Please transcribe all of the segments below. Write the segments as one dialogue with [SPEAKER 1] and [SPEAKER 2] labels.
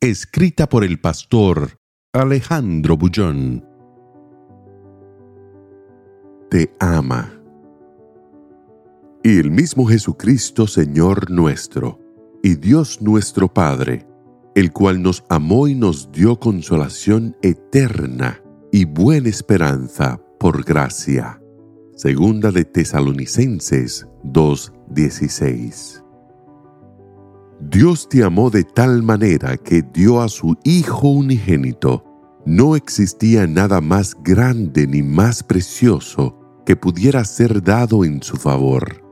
[SPEAKER 1] Escrita por el pastor Alejandro Bullón. Te ama. Y el mismo Jesucristo, Señor nuestro, y Dios nuestro Padre, el cual nos amó y nos dio consolación eterna y buena esperanza por gracia. Segunda de Tesalonicenses 2:16. Dios te amó de tal manera que dio a su Hijo unigénito. No existía nada más grande ni más precioso que pudiera ser dado en su favor.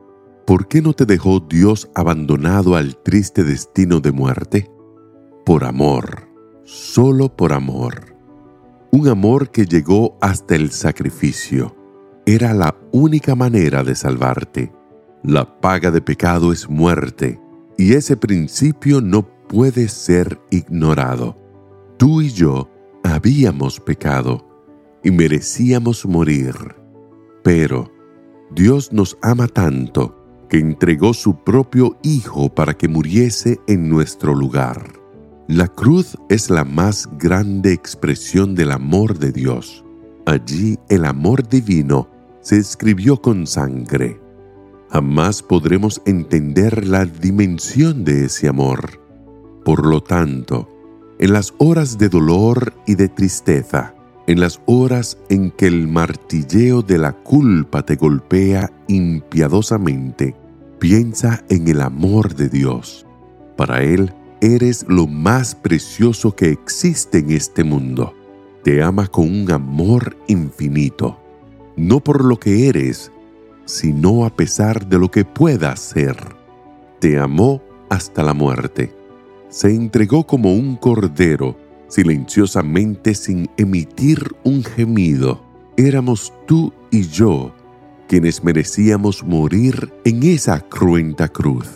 [SPEAKER 1] ¿Por qué no te dejó Dios abandonado al triste destino de muerte? Por amor, solo por amor. Un amor que llegó hasta el sacrificio. Era la única manera de salvarte. La paga de pecado es muerte y ese principio no puede ser ignorado. Tú y yo habíamos pecado y merecíamos morir. Pero Dios nos ama tanto que entregó su propio Hijo para que muriese en nuestro lugar. La cruz es la más grande expresión del amor de Dios. Allí el amor divino se escribió con sangre jamás podremos entender la dimensión de ese amor. Por lo tanto, en las horas de dolor y de tristeza, en las horas en que el martilleo de la culpa te golpea impiadosamente, piensa en el amor de Dios. Para Él eres lo más precioso que existe en este mundo. Te ama con un amor infinito, no por lo que eres, sino a pesar de lo que pueda ser. Te amó hasta la muerte. Se entregó como un cordero, silenciosamente sin emitir un gemido. Éramos tú y yo quienes merecíamos morir en esa cruenta cruz.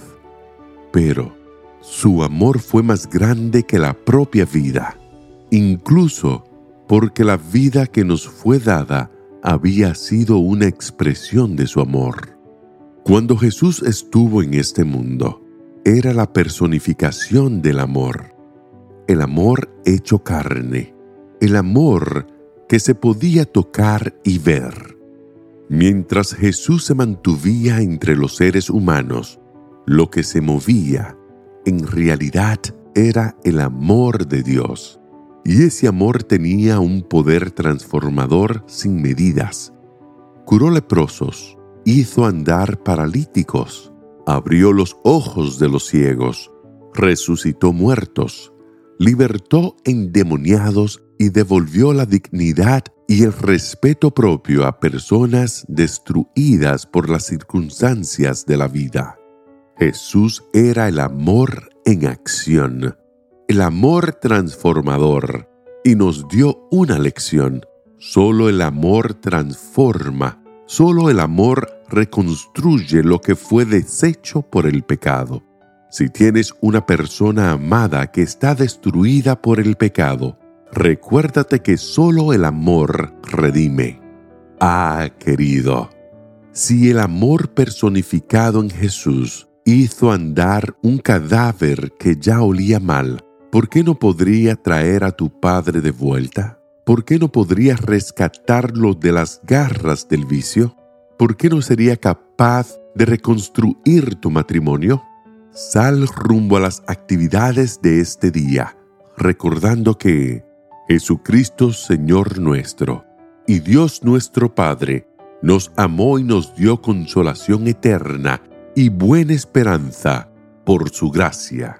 [SPEAKER 1] Pero su amor fue más grande que la propia vida, incluso porque la vida que nos fue dada había sido una expresión de su amor. Cuando Jesús estuvo en este mundo, era la personificación del amor, el amor hecho carne, el amor que se podía tocar y ver. Mientras Jesús se mantuvía entre los seres humanos, lo que se movía en realidad era el amor de Dios. Y ese amor tenía un poder transformador sin medidas. Curó leprosos, hizo andar paralíticos, abrió los ojos de los ciegos, resucitó muertos, libertó endemoniados y devolvió la dignidad y el respeto propio a personas destruidas por las circunstancias de la vida. Jesús era el amor en acción el amor transformador y nos dio una lección. Solo el amor transforma, solo el amor reconstruye lo que fue deshecho por el pecado. Si tienes una persona amada que está destruida por el pecado, recuérdate que solo el amor redime. Ah, querido, si el amor personificado en Jesús hizo andar un cadáver que ya olía mal, ¿Por qué no podría traer a tu padre de vuelta? ¿Por qué no podría rescatarlo de las garras del vicio? ¿Por qué no sería capaz de reconstruir tu matrimonio? Sal rumbo a las actividades de este día, recordando que Jesucristo Señor nuestro y Dios nuestro Padre nos amó y nos dio consolación eterna y buena esperanza por su gracia.